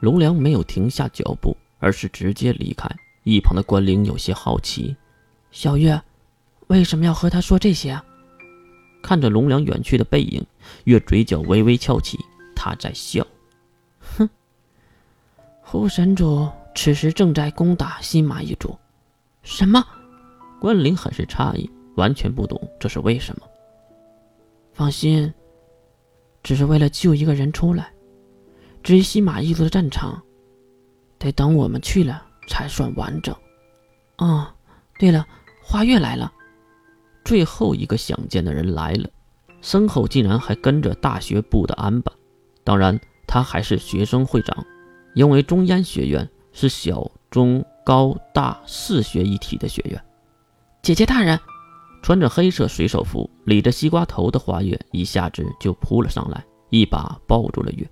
龙良没有停下脚步，而是直接离开。一旁的关灵有些好奇：“小月，为什么要和他说这些？”看着龙良远去的背影，月嘴角微微翘起，他在笑：“哼，护神主此时正在攻打新马一族。”什么？关灵很是诧异，完全不懂这是为什么。放心，只是为了救一个人出来。至于西马一族的战场，得等我们去了才算完整。哦，对了，花月来了。最后一个想见的人来了，身后竟然还跟着大学部的安巴。当然，他还是学生会长，因为中烟学院是小、中、高、大四学一体的学院。姐姐大人，穿着黑色水手服、理着西瓜头的花月一下子就扑了上来，一把抱住了月。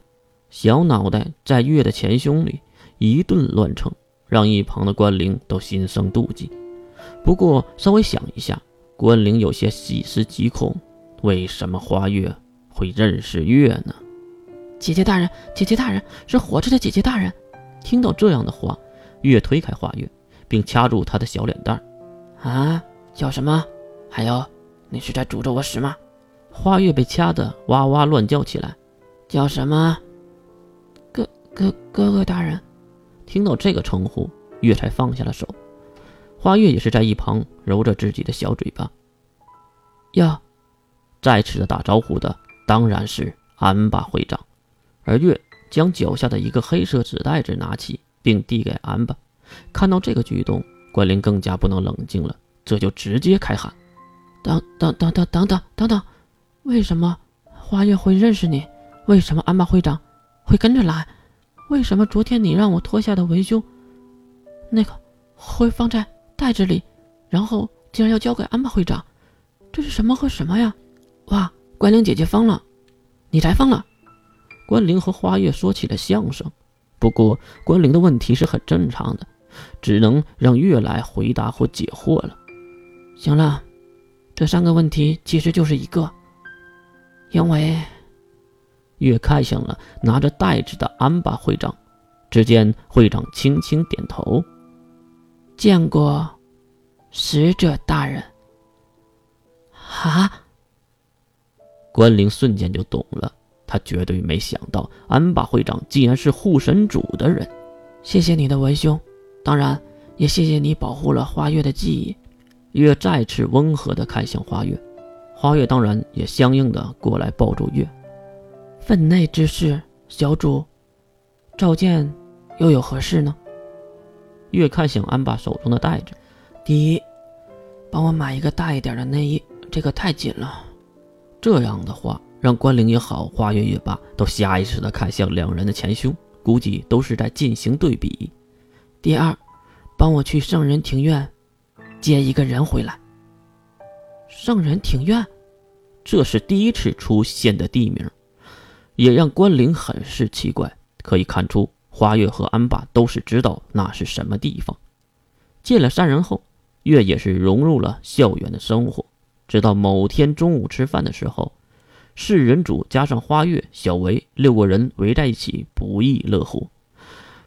小脑袋在月的前胸里一顿乱蹭，让一旁的关灵都心生妒忌。不过稍微想一下，关灵有些细思极恐：为什么花月会认识月呢？姐姐大人，姐姐大人是活着的姐姐大人。听到这样的话，月推开花月，并掐住他的小脸蛋。啊，叫什么？还有，你是在诅咒我死吗？花月被掐得哇哇乱叫起来。叫什么？哥哥哥大人。听到这个称呼，月才放下了手。花月也是在一旁揉着自己的小嘴巴。呀，再次的打招呼的当然是安巴会长，而月将脚下的一个黑色纸袋子拿起，并递给安巴。看到这个举动，关林更加不能冷静了，这就直接开喊：“等等等等等等等等！为什么花月会认识你？为什么安巴会长会跟着来？为什么昨天你让我脱下的文胸，那个会放在……”袋子里，然后竟然要交给安巴会长，这是什么和什么呀？哇，关灵姐姐疯了，你才疯了！关灵和花月说起了相声，不过关灵的问题是很正常的，只能让月来回答或解惑了。行了，这三个问题其实就是一个，因为月看向了拿着袋子的安巴会长，只见会长轻轻点头。见过使者大人。啊！关灵瞬间就懂了，他绝对没想到安巴会长竟然是护神主的人。谢谢你的文兄，当然也谢谢你保护了花月的记忆。月再次温和地看向花月，花月当然也相应的过来抱住月。分内之事，小主召见又有何事呢？月看向安巴手中的袋子，第一，帮我买一个大一点的内衣，这个太紧了。这样的话，让关灵也好，花月也罢，都下意识的看向两人的前胸，估计都是在进行对比。第二，帮我去圣人庭院接一个人回来。圣人庭院，这是第一次出现的地名，也让关灵很是奇怪。可以看出。花月和安爸都是知道那是什么地方。见了三人后，月也是融入了校园的生活。直到某天中午吃饭的时候，四人组加上花月、小维六个人围在一起，不亦乐乎。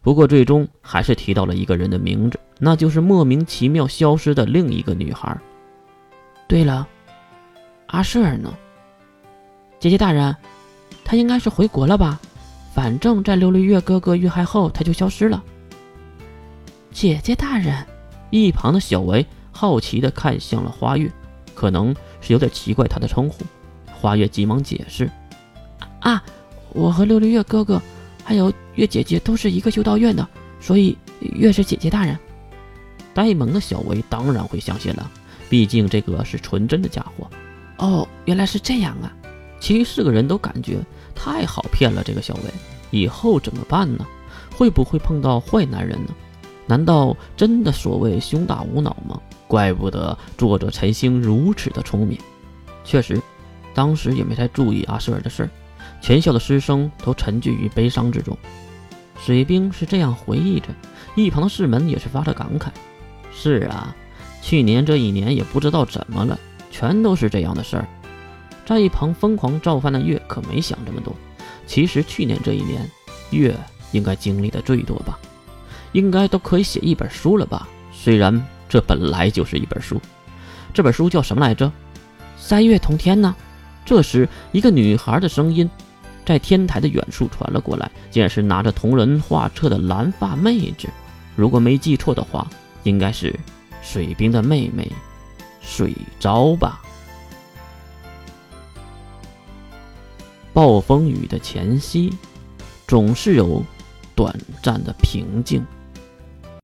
不过最终还是提到了一个人的名字，那就是莫名其妙消失的另一个女孩。对了，阿舍尔呢？姐姐大人，她应该是回国了吧？反正，在琉璃月哥哥遇害后，他就消失了。姐姐大人，一旁的小维好奇地看向了花月，可能是有点奇怪他的称呼。花月急忙解释：“啊，我和琉璃月哥哥，还有月姐姐都是一个修道院的，所以月是姐姐大人。”呆萌的小维当然会相信了，毕竟这个是纯真的家伙。哦，原来是这样啊！其余四个人都感觉。太好骗了，这个小薇，以后怎么办呢？会不会碰到坏男人呢？难道真的所谓胸大无脑吗？怪不得作者陈星如此的聪明。确实，当时也没太注意阿舍尔的事儿，全校的师生都沉寂于悲伤之中。水兵是这样回忆着，一旁的士门也是发着感慨：是啊，去年这一年也不知道怎么了，全都是这样的事儿。在一旁疯狂造饭的月可没想这么多。其实去年这一年，月应该经历的最多吧？应该都可以写一本书了吧？虽然这本来就是一本书，这本书叫什么来着？三月同天呢？这时，一个女孩的声音在天台的远处传了过来，竟然是拿着同人画册的蓝发妹子。如果没记错的话，应该是水兵的妹妹水昭吧。暴风雨的前夕，总是有短暂的平静。